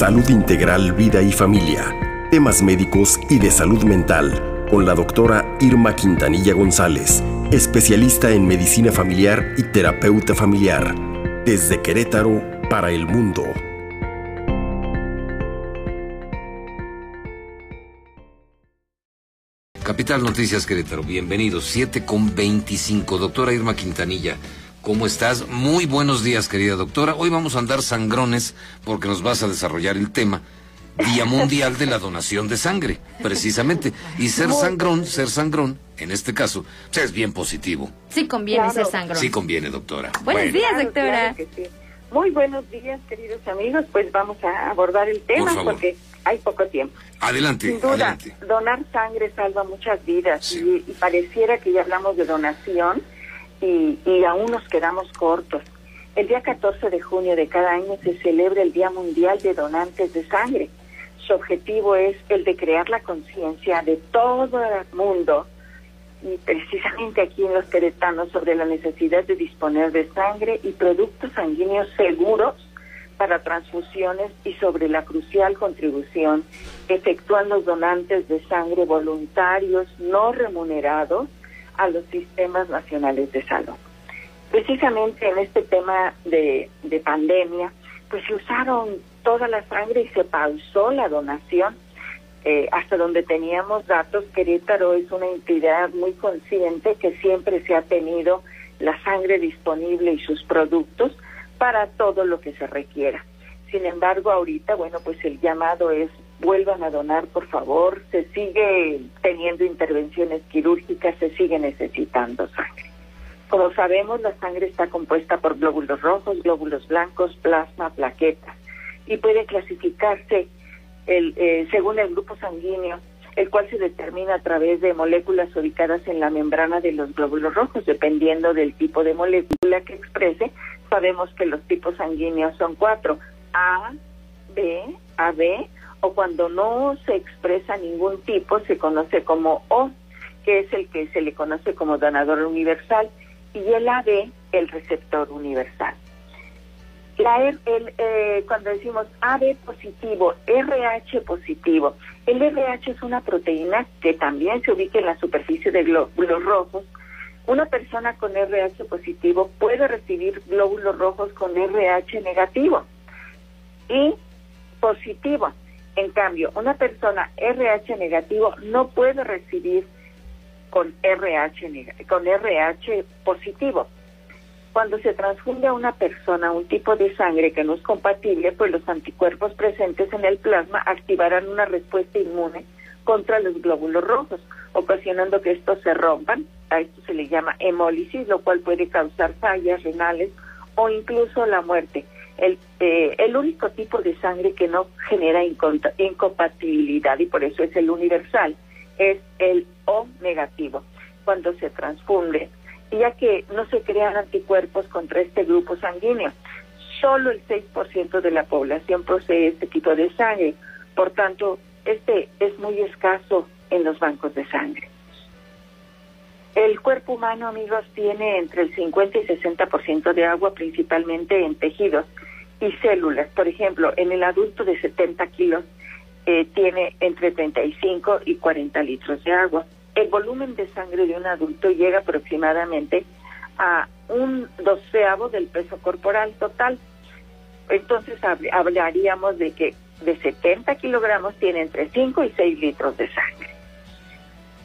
Salud Integral, Vida y Familia. Temas médicos y de salud mental con la doctora Irma Quintanilla González, especialista en medicina familiar y terapeuta familiar. Desde Querétaro para el mundo. Capital Noticias Querétaro, bienvenidos. 7 con 25. Doctora Irma Quintanilla, ¿cómo estás? Muy buenos días, querida doctora. Hoy vamos a andar sangrones porque nos vas a desarrollar el tema. Día Mundial de la Donación de Sangre, precisamente. Y ser sangrón, ser sangrón, en este caso, pues, es bien positivo. Sí conviene ser sangrón. Sí conviene, doctora. Buenos días, doctora. Muy buenos días, queridos amigos. Pues vamos a abordar el tema porque hay poco tiempo. Adelante, Sin duda, adelante. donar sangre salva muchas vidas y, y pareciera que ya hablamos de donación y, y aún nos quedamos cortos. El día 14 de junio de cada año se celebra el Día Mundial de Donantes de Sangre. Su objetivo es el de crear la conciencia de todo el mundo y precisamente aquí en los queretanos sobre la necesidad de disponer de sangre y productos sanguíneos seguros para transfusiones y sobre la crucial contribución que efectúan los donantes de sangre voluntarios no remunerados a los sistemas nacionales de salud. Precisamente en este tema de, de pandemia, pues se usaron toda la sangre y se pausó la donación. Eh, hasta donde teníamos datos, Querétaro es una entidad muy consciente que siempre se ha tenido la sangre disponible y sus productos para todo lo que se requiera. Sin embargo, ahorita, bueno, pues el llamado es vuelvan a donar, por favor. Se sigue teniendo intervenciones quirúrgicas, se sigue necesitando sangre. Como sabemos, la sangre está compuesta por glóbulos rojos, glóbulos blancos, plasma, plaquetas y puede clasificarse el, eh, según el grupo sanguíneo, el cual se determina a través de moléculas ubicadas en la membrana de los glóbulos rojos, dependiendo del tipo de molécula que exprese. Sabemos que los tipos sanguíneos son cuatro, A, B, AB, o cuando no se expresa ningún tipo, se conoce como O, que es el que se le conoce como donador universal, y el AB, el receptor universal. La, el, eh, cuando decimos AB positivo, RH positivo, el RH es una proteína que también se ubica en la superficie de glóbulos rojos. Una persona con RH positivo puede recibir glóbulos rojos con RH negativo y positivo. En cambio, una persona RH negativo no puede recibir con RH, con RH positivo. Cuando se transfunde a una persona un tipo de sangre que no es compatible, pues los anticuerpos presentes en el plasma activarán una respuesta inmune contra los glóbulos rojos, ocasionando que estos se rompan. A esto se le llama hemólisis, lo cual puede causar fallas renales o incluso la muerte. El, eh, el único tipo de sangre que no genera incompatibilidad, y por eso es el universal, es el O negativo. Cuando se transfunde ya que no se crean anticuerpos contra este grupo sanguíneo. Solo el 6% de la población posee este tipo de sangre, por tanto, este es muy escaso en los bancos de sangre. El cuerpo humano, amigos, tiene entre el 50 y 60% de agua, principalmente en tejidos y células. Por ejemplo, en el adulto de 70 kilos eh, tiene entre 35 y 40 litros de agua el volumen de sangre de un adulto llega aproximadamente a un doceavo del peso corporal total. Entonces hablaríamos de que de 70 kilogramos tiene entre 5 y 6 litros de sangre.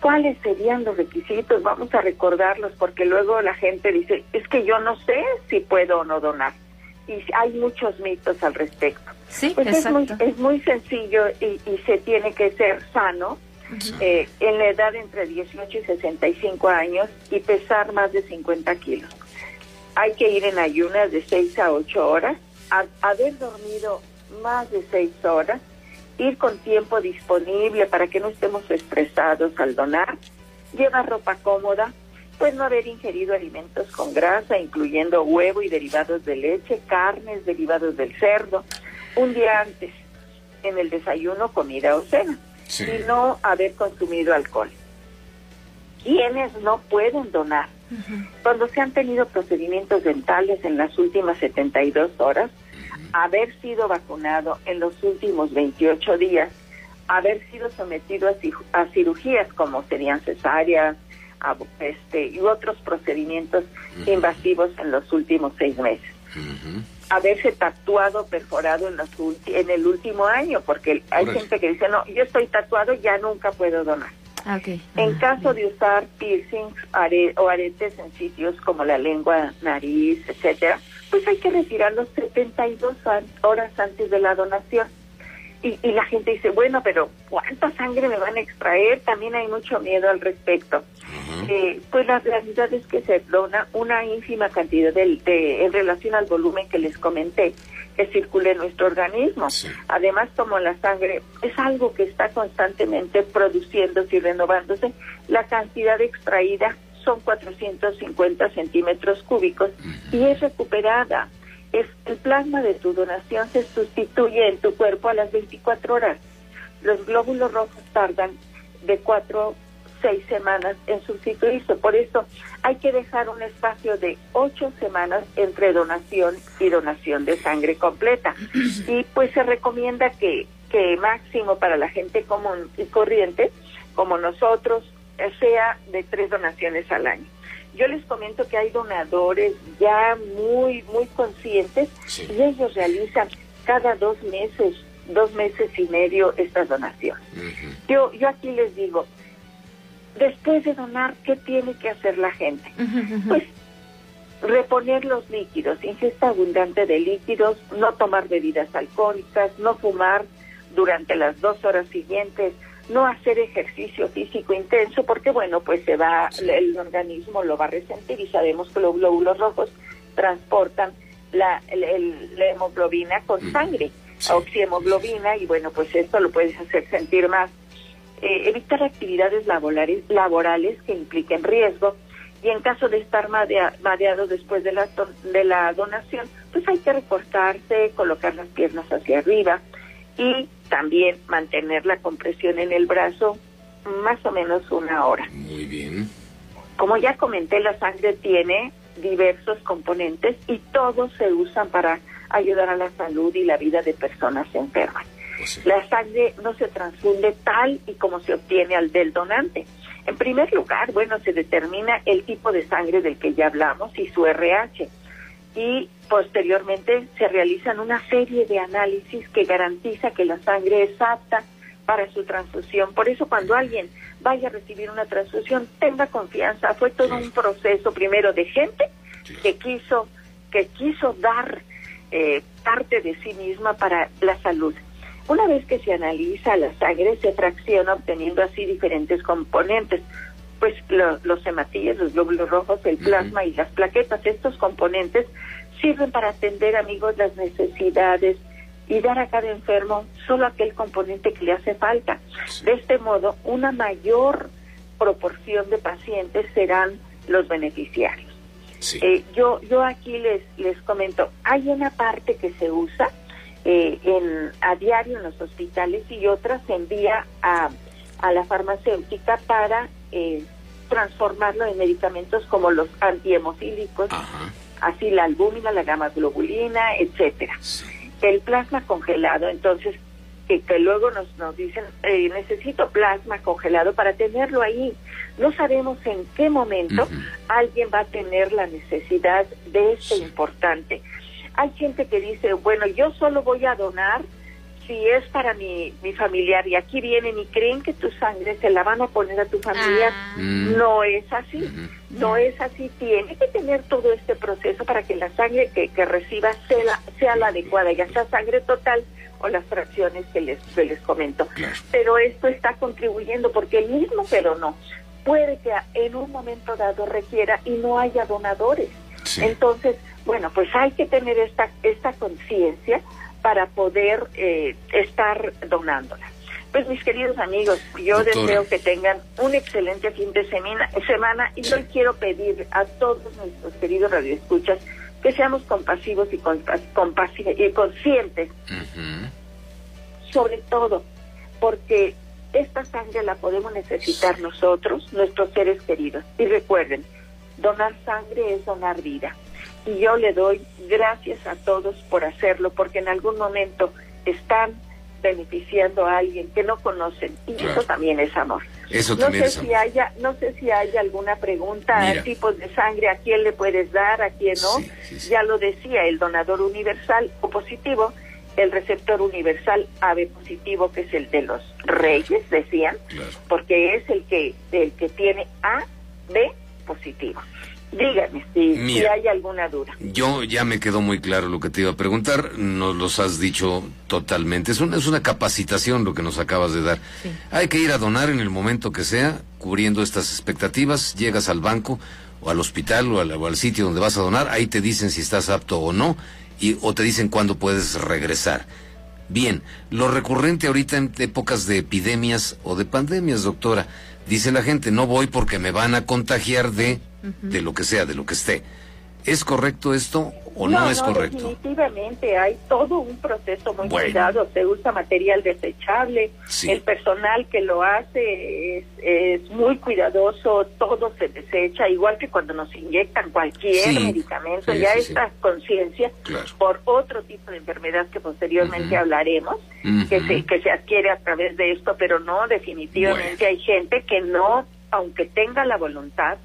¿Cuáles serían los requisitos? Vamos a recordarlos porque luego la gente dice, es que yo no sé si puedo o no donar. Y hay muchos mitos al respecto. Sí, pues es muy, es muy sencillo y, y se tiene que ser sano, eh, en la edad entre 18 y 65 años y pesar más de 50 kilos. Hay que ir en ayunas de 6 a 8 horas, haber dormido más de 6 horas, ir con tiempo disponible para que no estemos estresados al donar, llevar ropa cómoda, pues no haber ingerido alimentos con grasa, incluyendo huevo y derivados de leche, carnes, derivados del cerdo, un día antes en el desayuno, comida o cena y no haber consumido alcohol. ¿Quiénes no pueden donar? Cuando se han tenido procedimientos dentales en las últimas 72 horas, haber sido vacunado en los últimos 28 días, haber sido sometido a, cirugías como serían cesáreas este, y otros procedimientos invasivos en los últimos seis meses. Haberse tatuado, perforado en, los en el último año, porque hay gente que dice, no, yo estoy tatuado, ya nunca puedo donar. Ah, en caso de usar piercings o aretes en sitios como la lengua, nariz, etcétera, pues hay que retirarlos 72 horas antes de la donación. Y, la gente dice, bueno, pero ¿cuánta sangre me van a extraer? También hay mucho miedo al respecto. Eh, pues la realidad es que se dona una ínfima cantidad de, en relación al volumen que les comenté que circula en nuestro organismo. Además, como la sangre es algo que está constantemente produciéndose y renovándose, la cantidad extraída son 450 centímetros cúbicos y es recuperada. Es el plasma de tu donación se sustituye en tu cuerpo a las 24 horas. Los glóbulos rojos tardan de 4 seis semanas en sustituirse. Por eso hay que dejar un espacio de ocho semanas entre donación y donación de sangre completa. Y pues se recomienda que, que máximo para la gente común y corriente, como nosotros, sea de tres donaciones al año. Yo les comento que hay donadores ya muy, muy conscientes y ellos realizan cada dos meses, dos meses y medio esta donación. Yo, yo aquí les digo, después de donar, ¿qué tiene que hacer la gente? Pues reponer los líquidos, ingesta abundante de líquidos, no tomar bebidas alcohólicas, no fumar durante las dos horas siguientes, no hacer ejercicio físico intenso, porque bueno, pues se va, el organismo lo va a resentir y sabemos que los glóbulos rojos transportan la, hemoglobina con sangre, oxihemoglobina, y bueno, pues esto lo puedes hacer sentir más. Eh, evitar actividades laborales, laborales que impliquen riesgo y en caso de estar mareado después de la, de la donación, pues hay que recortarse, colocar las piernas hacia arriba y también mantener la compresión en el brazo más o menos una hora. Muy bien. Como ya comenté, la sangre tiene diversos componentes y todos se usan para ayudar a la salud y la vida de personas enfermas. Pues la sangre no se transfunde tal y como se obtiene al del donante. En primer lugar, bueno, se determina el tipo de sangre del que ya hablamos y su RH. Y posteriormente se realizan una serie de análisis que garantiza que la sangre es apta para su transfusión. Por eso cuando alguien vaya a recibir una transfusión, tenga confianza. Fue todo un proceso primero de gente que quiso que quiso dar eh, parte de sí misma para la salud. Una vez que se analiza la sangre, se fracciona obteniendo así diferentes componentes, pues los hematíes, los glóbulos rojos, el plasma y las plaquetas. Estos componentes sirven para atender, amigos, las necesidades y dar a cada enfermo solo aquel componente que le hace falta. De este modo, una mayor proporción de pacientes serán los beneficiarios. Eh, yo, yo aquí les, les comento, hay una parte que se usa eh, en, a diario en los hospitales y otras se envía a, a la farmacéutica para eh, transformarlo en medicamentos como los antihemofílicos, así la albúmina, la gamma globulina, etcétera. El plasma congelado, entonces, que, que luego nos, nos dicen, eh, necesito plasma congelado para tenerlo ahí. No sabemos en qué momento alguien va a tener la necesidad de este importante. Hay gente que dice, bueno, yo solo voy a donar si es para mi, mi familiar y aquí vienen y creen que tu sangre se la van a poner a tu familiar. Ah. Mm. No es así, no es así. Tiene que tener todo este proceso para que la sangre que, que reciba sea la, sea la adecuada, ya sea sangre total o las fracciones que les, que les comento. Pero esto está contribuyendo porque el mismo, pero no, puede que en un momento dado requiera y no haya donadores. Entonces, bueno, pues hay que tener esta, esta conciencia para poder eh, estar donándola. Pues mis queridos amigos, yo deseo que tengan un excelente fin de semana, semana y hoy quiero pedir a todos nuestros queridos radioescuchas que seamos compasivos y, y conscientes, sobre todo porque esta sangre la podemos necesitar nosotros, nuestros seres queridos. Y recuerden, donar sangre es donar vida y yo le doy gracias a todos por hacerlo, porque en algún momento están beneficiando a alguien que no conocen y eso también es amor. Eso no sé si haya, no sé si hay alguna pregunta, tipos de sangre, a quién le puedes dar, a quién no. Ya lo decía, el donador universal o positivo, el receptor universal AB positivo, que es el de los reyes, decían, porque es el que, el que tiene A, B positivo. Dígame si, hay alguna duda. Yo ya me quedó muy claro lo que te iba a preguntar, nos los has dicho totalmente. Es una, es una capacitación lo que nos acabas de dar. Hay que ir a donar en el momento que sea, cubriendo estas expectativas. Llegas al banco o al hospital o al, sitio donde vas a donar, ahí te dicen si estás apto o no, y, o te dicen cuándo puedes regresar. Bien, lo recurrente ahorita en épocas de epidemias o de pandemias, doctora, dice la gente, no voy porque me van a contagiar de de lo que sea, de lo que esté. ¿Es correcto esto o no, es correcto? Definitivamente, hay todo un proceso muy cuidado, se usa material desechable, el personal que lo hace es, muy cuidadoso, todo se desecha, igual que cuando nos inyectan cualquier medicamento, ya esta conciencia por otro tipo de enfermedad que posteriormente hablaremos, que, se, que se adquiere a través de esto, pero no, definitivamente hay gente que no, aunque tenga la voluntad,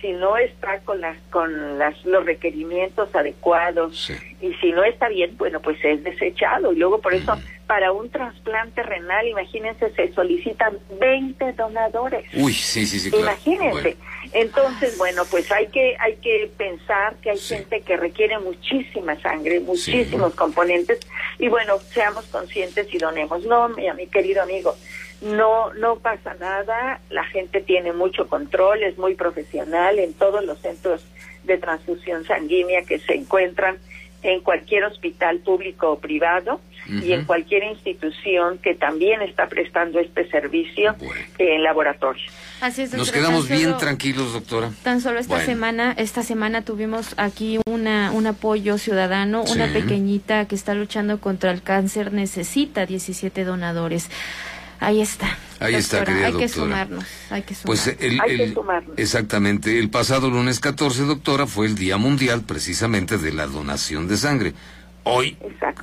si no está con las con las, los requerimientos adecuados y si no está bien, bueno, pues es desechado. Y luego por eso, para un trasplante renal, imagínense, se solicitan 20 donadores. Uy, sí, sí, sí. Imagínense. Entonces, bueno, pues hay que hay que pensar que hay gente que requiere muchísima sangre, muchísimos componentes y bueno, seamos conscientes y donemos. No, mi, mi querido amigo, no no pasa nada, la gente tiene mucho control, es muy profesional en todos los centros de transfusión sanguínea que se encuentran en cualquier hospital público o privado y en cualquier institución que también está prestando este servicio en laboratorio. Así es, Nos quedamos bien tranquilos, doctora. Tan solo esta semana, esta semana tuvimos aquí una un apoyo ciudadano, una pequeñita que está luchando contra el cáncer necesita 17 donadores. Ahí está. Ahí está, querida hay Que sumarnos, hay que pues, sumarnos. Pues exactamente, el pasado lunes 14, doctora, fue el Día Mundial precisamente de la donación de sangre. Hoy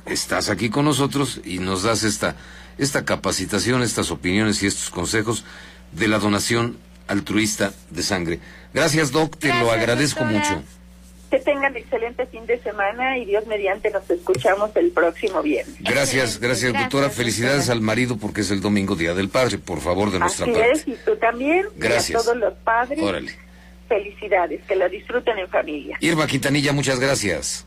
estás aquí con nosotros y nos das esta, esta capacitación, estas opiniones y estos consejos de la donación altruista de sangre. Gracias, Doc, te lo agradezco mucho. Que tengan excelente fin de semana y Dios mediante nos escuchamos el próximo viernes. Gracias, gracias, doctora. Felicidades al marido porque es el domingo Día del Padre, por favor, de nuestra Así parte. Es, y tú también. Gracias. Y a todos los padres. Órale. Felicidades, que lo disfruten en familia. Irma Quintanilla, muchas gracias.